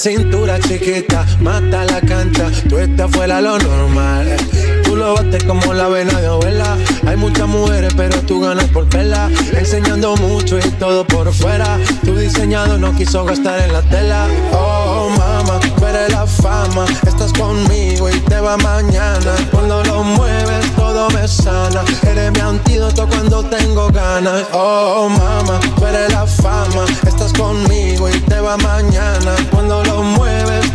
cintura chiquita, mata la cancha, tú estás fuera lo normal. Tú lo bates como la vena de mujeres, pero tú ganas por pela. Enseñando mucho y todo por fuera. Tu diseñado no quiso gastar en la tela. Oh, mama, eres la fama. Estás conmigo y te va mañana. Cuando lo mueves, todo me sana. Eres mi antídoto cuando tengo ganas. Oh, mama, eres la fama. Estás conmigo y te va mañana. Cuando lo mueves,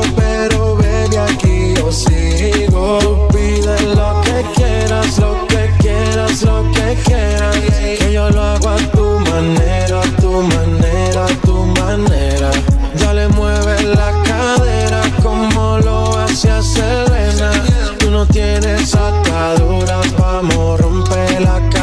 aquí yo sigo. Tú pides lo que quieras, lo que quieras, lo que quieras. Que yo lo hago a tu manera, a tu manera, a tu manera. Dale, mueve la cadera como lo hacía Selena. Tú no tienes ataduras, vamos, rompe la cadena.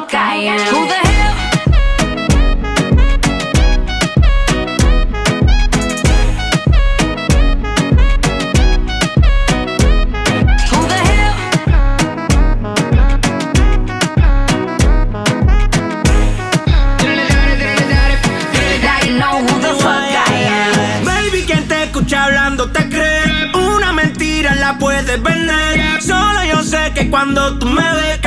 Fuck I am. Who the hell? Hablando te cree. Una mentira la puedes vender. Solo yo sé que cuando tú me ves,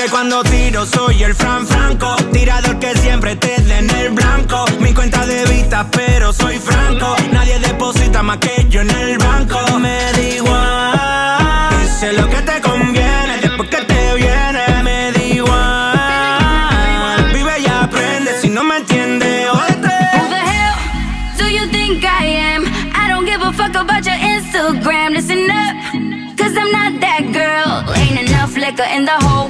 Porque cuando tiro soy el Fran Franco. Tirador que siempre te dé en el blanco. Mi cuenta de vista, pero soy franco. Nadie deposita más que yo en el banco. Me da igual. Hice lo que te conviene. Después que te viene, me da igual. Vive y aprende. Si no me entiendes, jódete. Who the hell do you think I am? I don't give a fuck about your Instagram. Listen up, cause I'm not that girl. Ain't enough liquor in the whole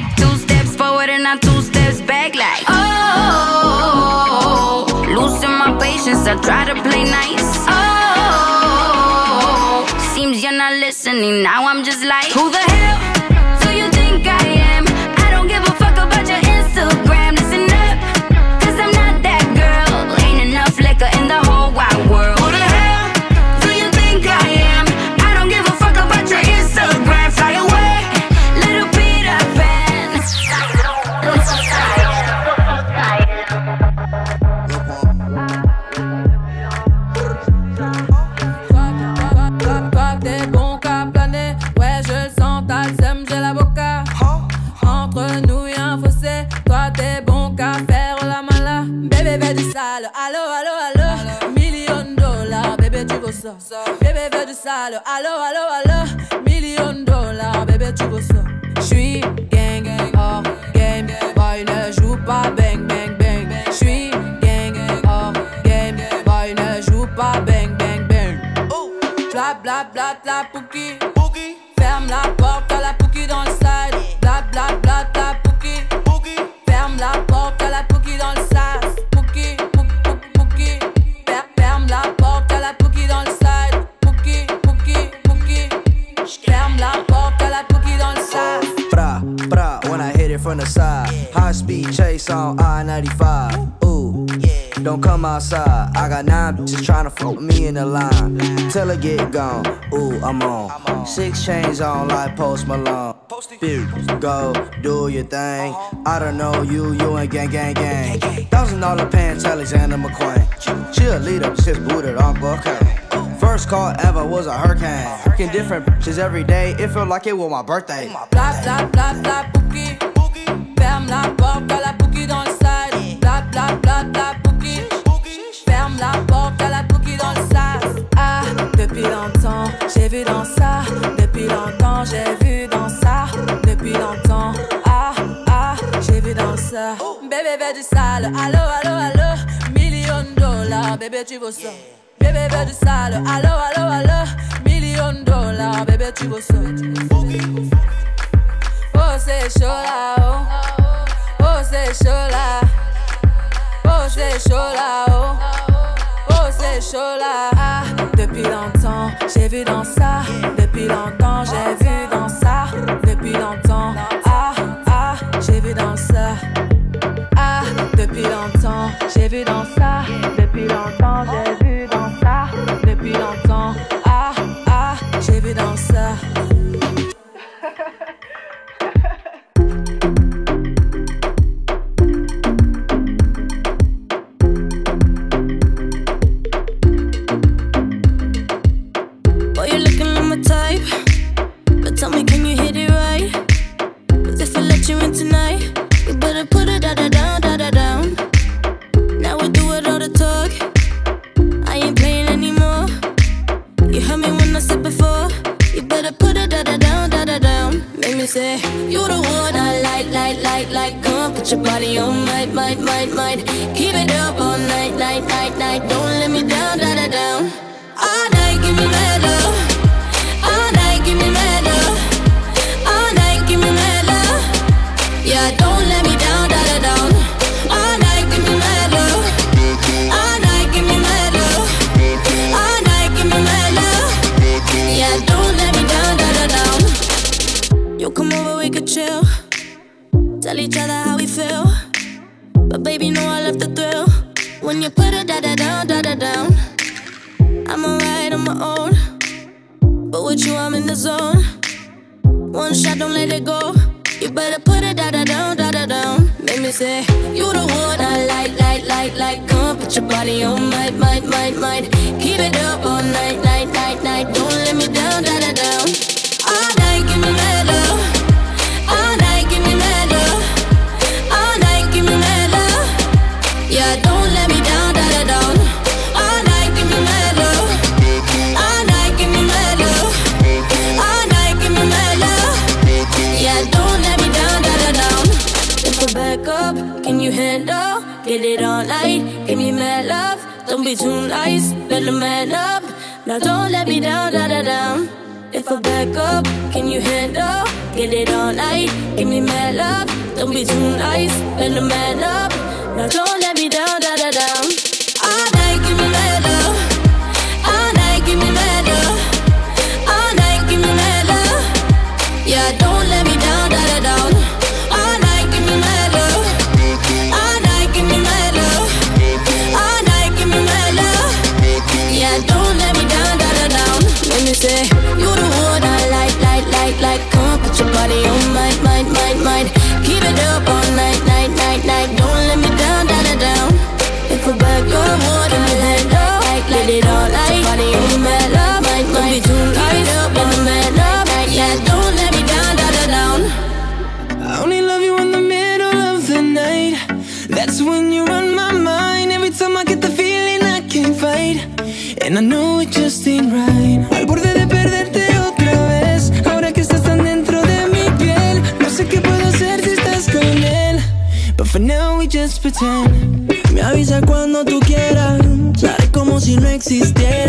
then I two steps back like oh. losing my patience. I try to play nice. Oh, seems you're not listening. Now I'm just like, who the hell? Allo, allo, allo, million dollars, bébé, tu reçois. J'suis gang, gang, game. Boy, ne joue pas bang, bang, bang. J'suis gang, gang, game. Boy, ne joue pas bang, bang, bang. Oh, bla, bla, bla, bla, pouki. 95. Ooh, yeah. Don't come outside. I got nine bitches trying to fuck me in the line. Till I get gone. Ooh, I'm on. Six chains on like Post Malone. Go do your thing. I don't know you, you ain't gang, gang, gang. Thousand dollar pants, Alexander McQueen. Cheerleader, sis booted on Buckhead. First call ever was a hurricane. Fucking different bitches every day. It felt like it was my birthday. Blah blah blah blah boogie. Bam blah. vu dans ça depuis longtemps, j'ai vu dans ça depuis longtemps. Ah ah, j'ai vu dans ça. Bébé veut du sale, allo allo allo, million dollars, bébé tu veux ça. Bébé veut du sale, allo allo allo, million dollars, bébé tu veux ça. Oh c'est chaud là, oh, oh c'est chaud là, oh c'est chaud là. Oh. Ah, depuis longtemps, j'ai vu dans ça. Depuis longtemps, j'ai vu dans ça. Depuis longtemps, ah, ah, j'ai vu dans ça. Ah, depuis longtemps, j'ai vu dans ça. Depuis longtemps, j'ai vu. existe.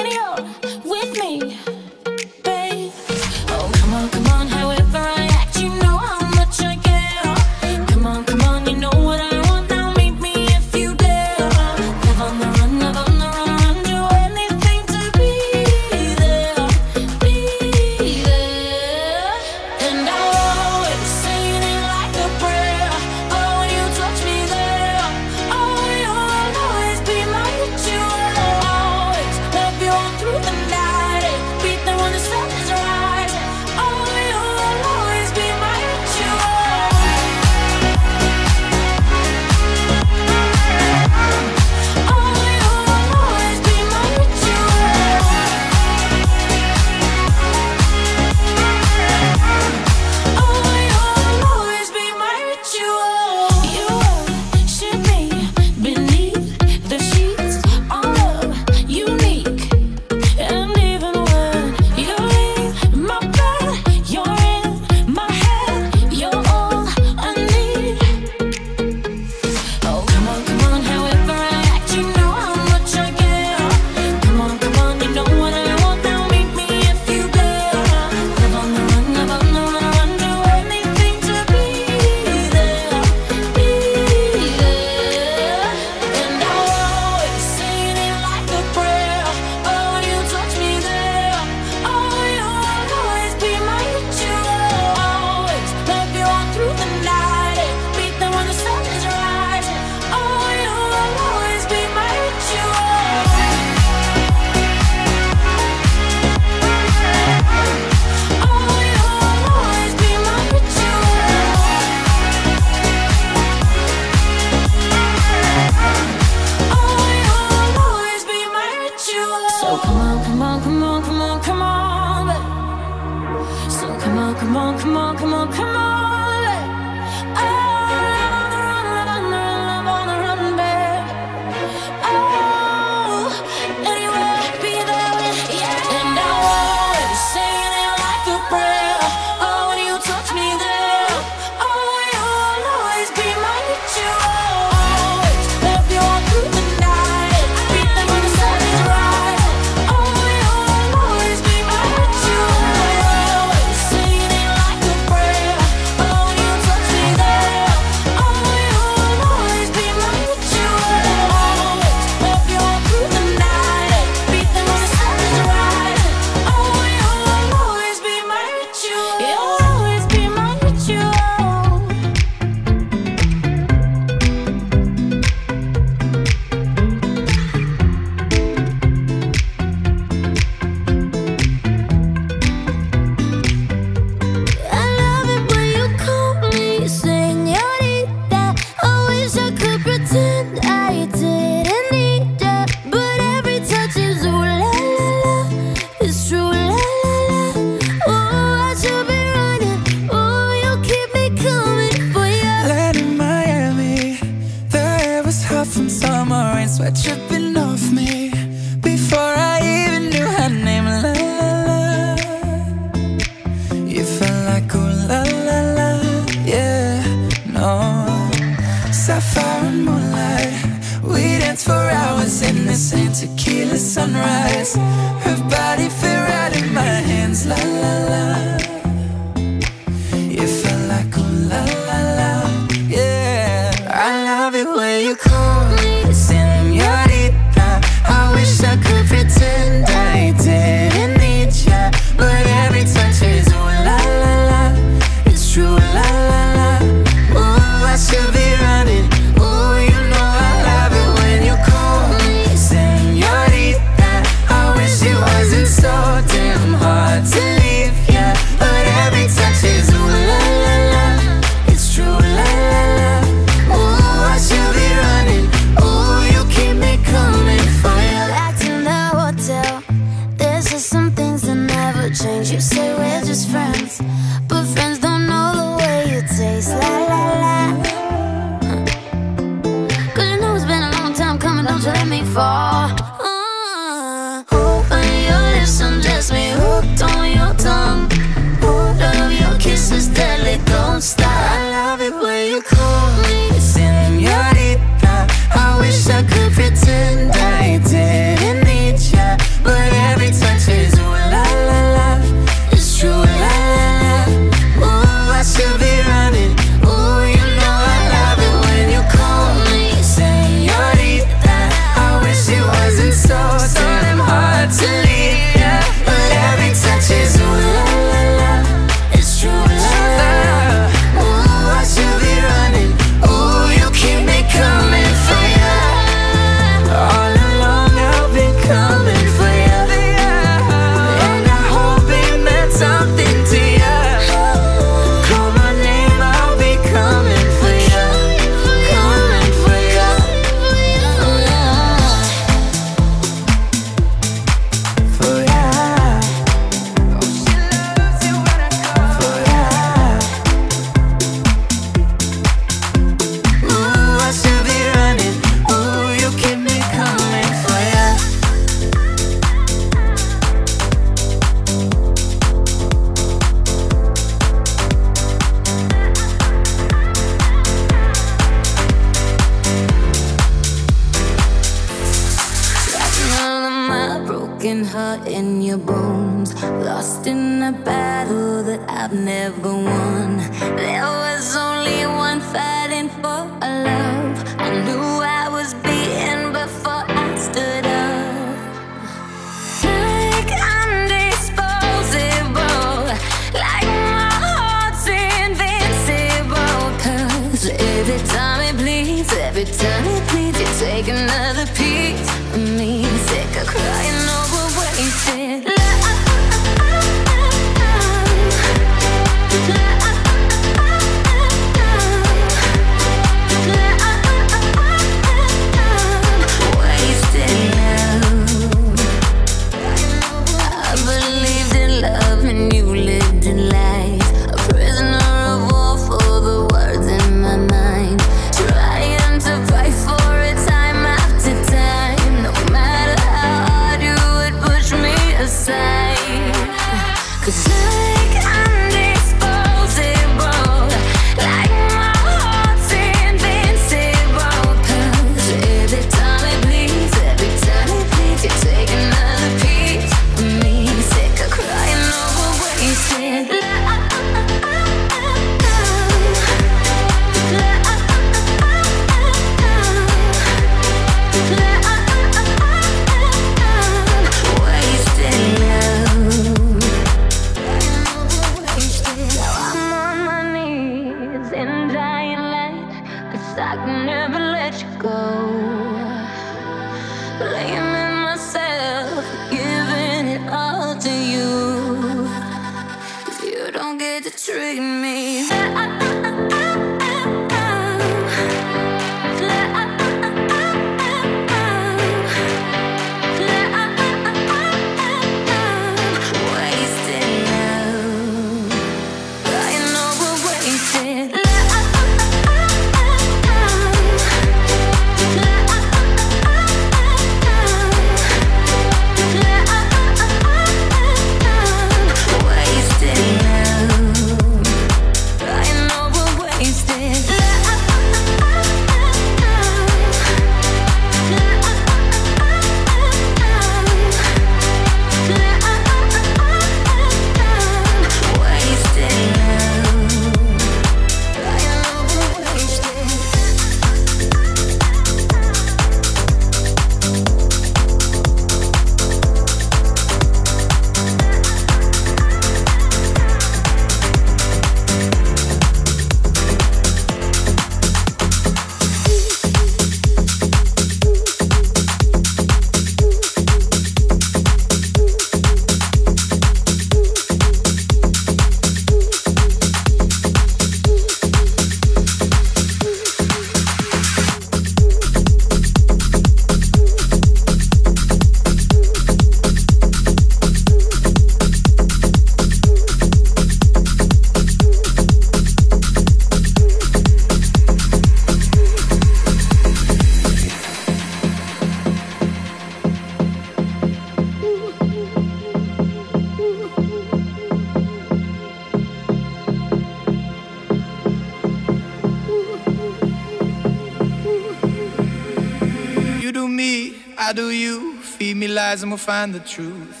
Find the truth.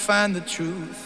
Find the truth.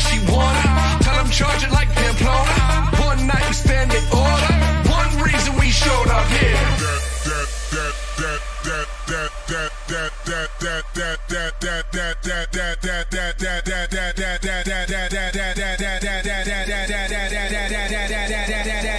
what she wanted. Tell them charge it like Pamplona. One night we stand in order. One reason we showed up here. Yeah.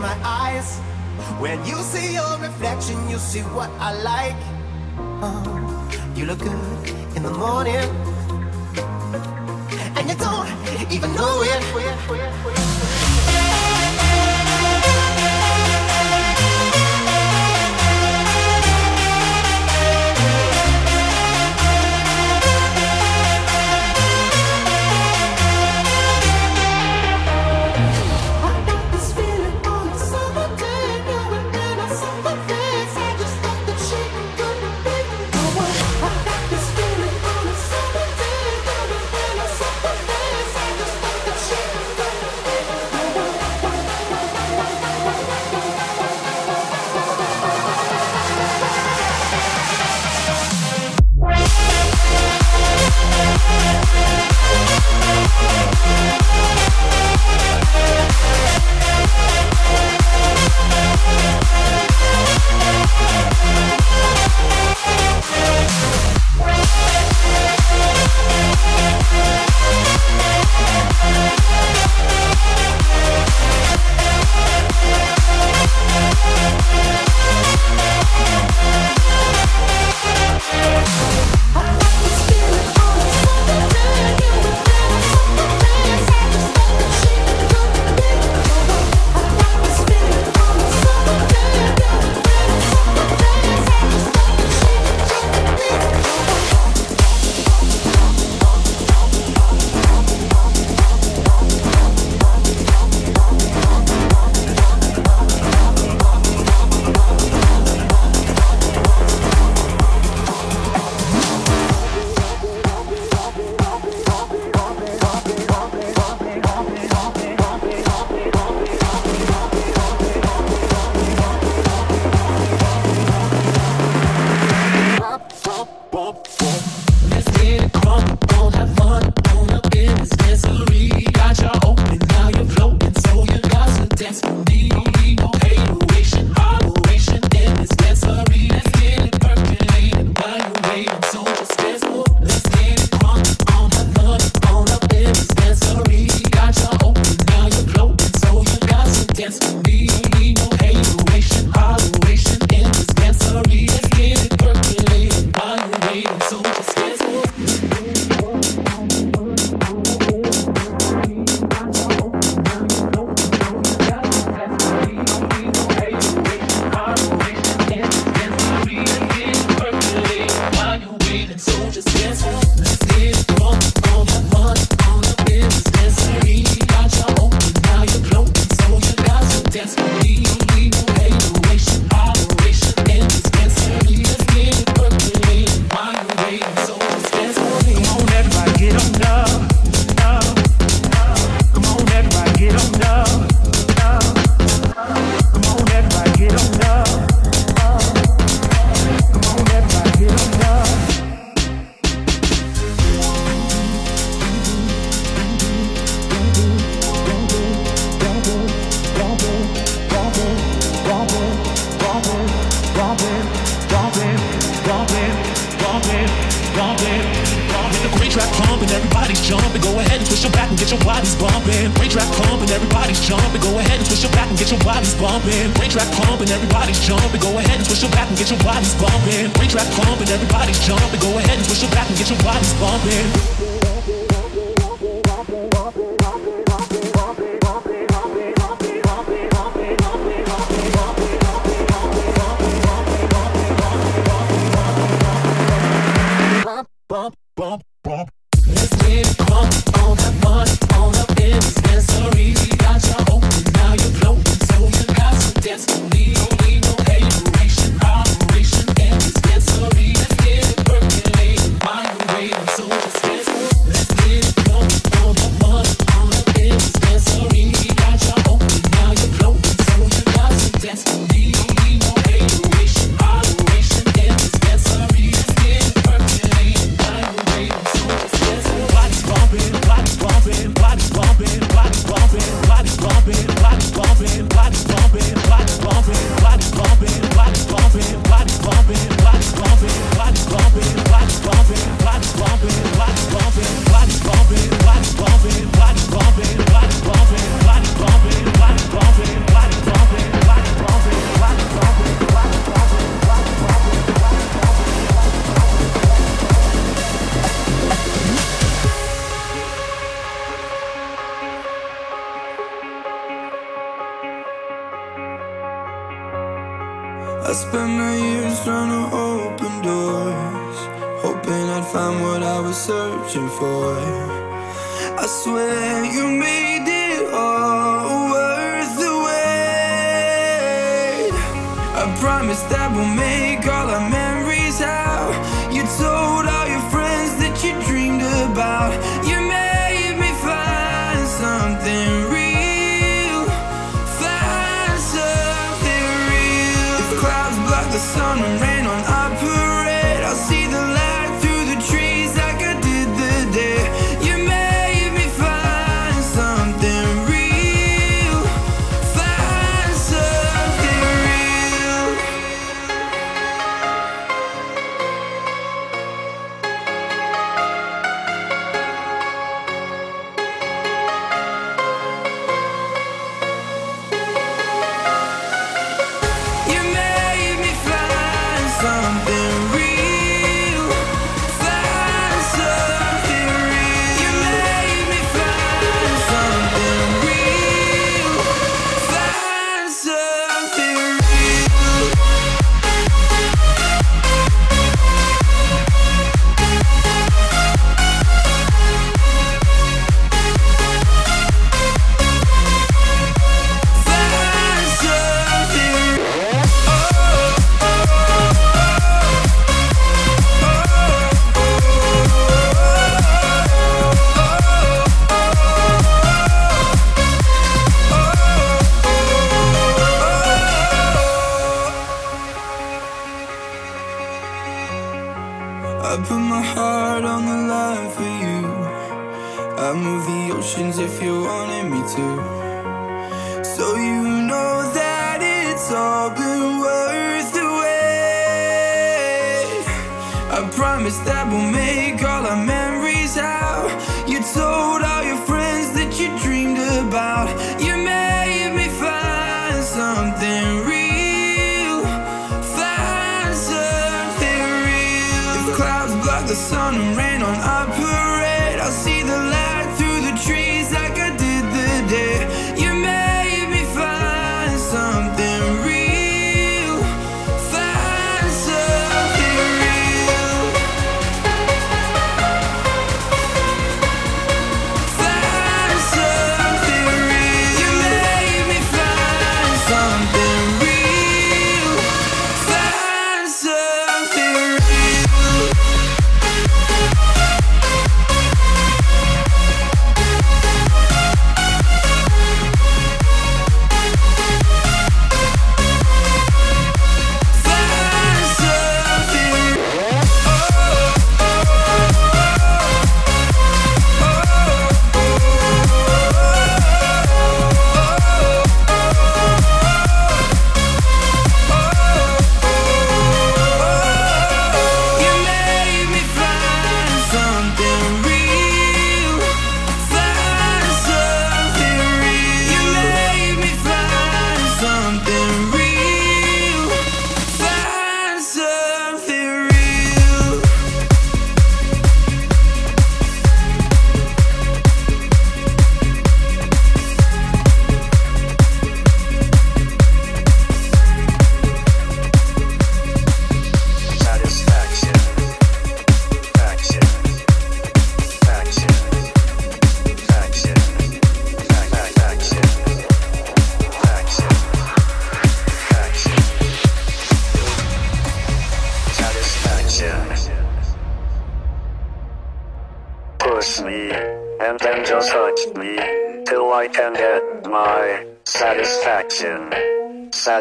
my eyes. When you see your reflection, you see what I like. Uh, you look good in the morning, and you don't even know it.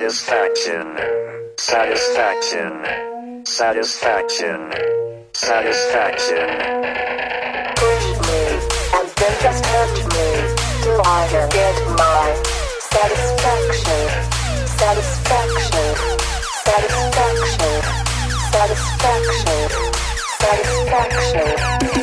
Satisfaction. Satisfaction. Satisfaction. Satisfaction. Push me, and then just touch me, till I get my satisfaction. Satisfaction. Satisfaction. Satisfaction. Satisfaction.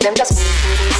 them just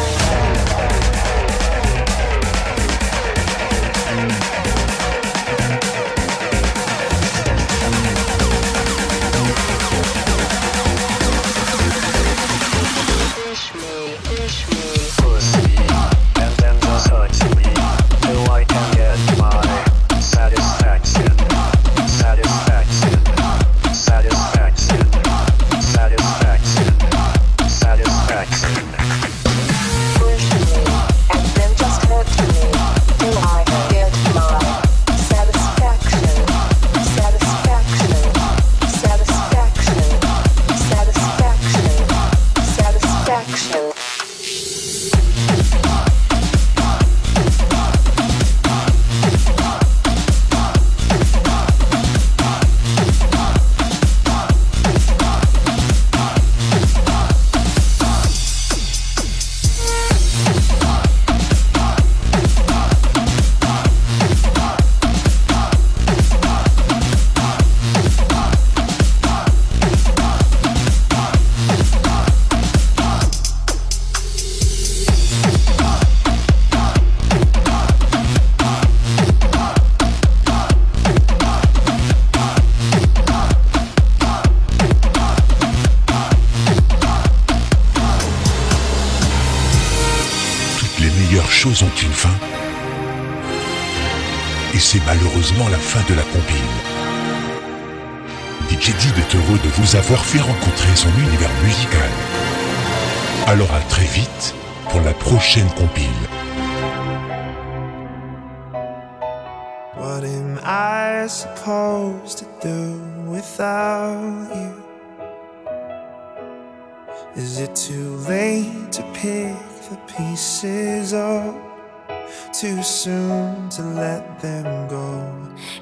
ont une fin. Et c'est malheureusement la fin de la compile. DJ Did est heureux de vous avoir fait rencontrer son univers musical. Alors à très vite pour la prochaine compile. What am I supposed to do without you? Is it too late to pick the pieces up too soon to let them go.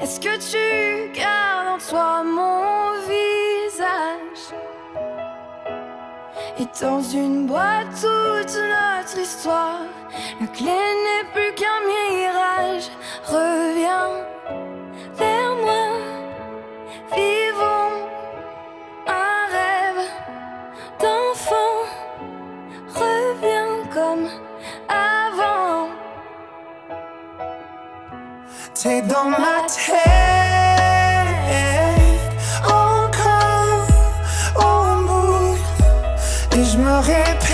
Est-ce que tu gardes en toi mon visage? Et dans une boîte toute notre histoire, la clé n'est plus qu'un mirage. Reviens vers moi, vivons un rêve d'enfant. Reviens avant. T'es dans ma tête, encore en bout et je me répète.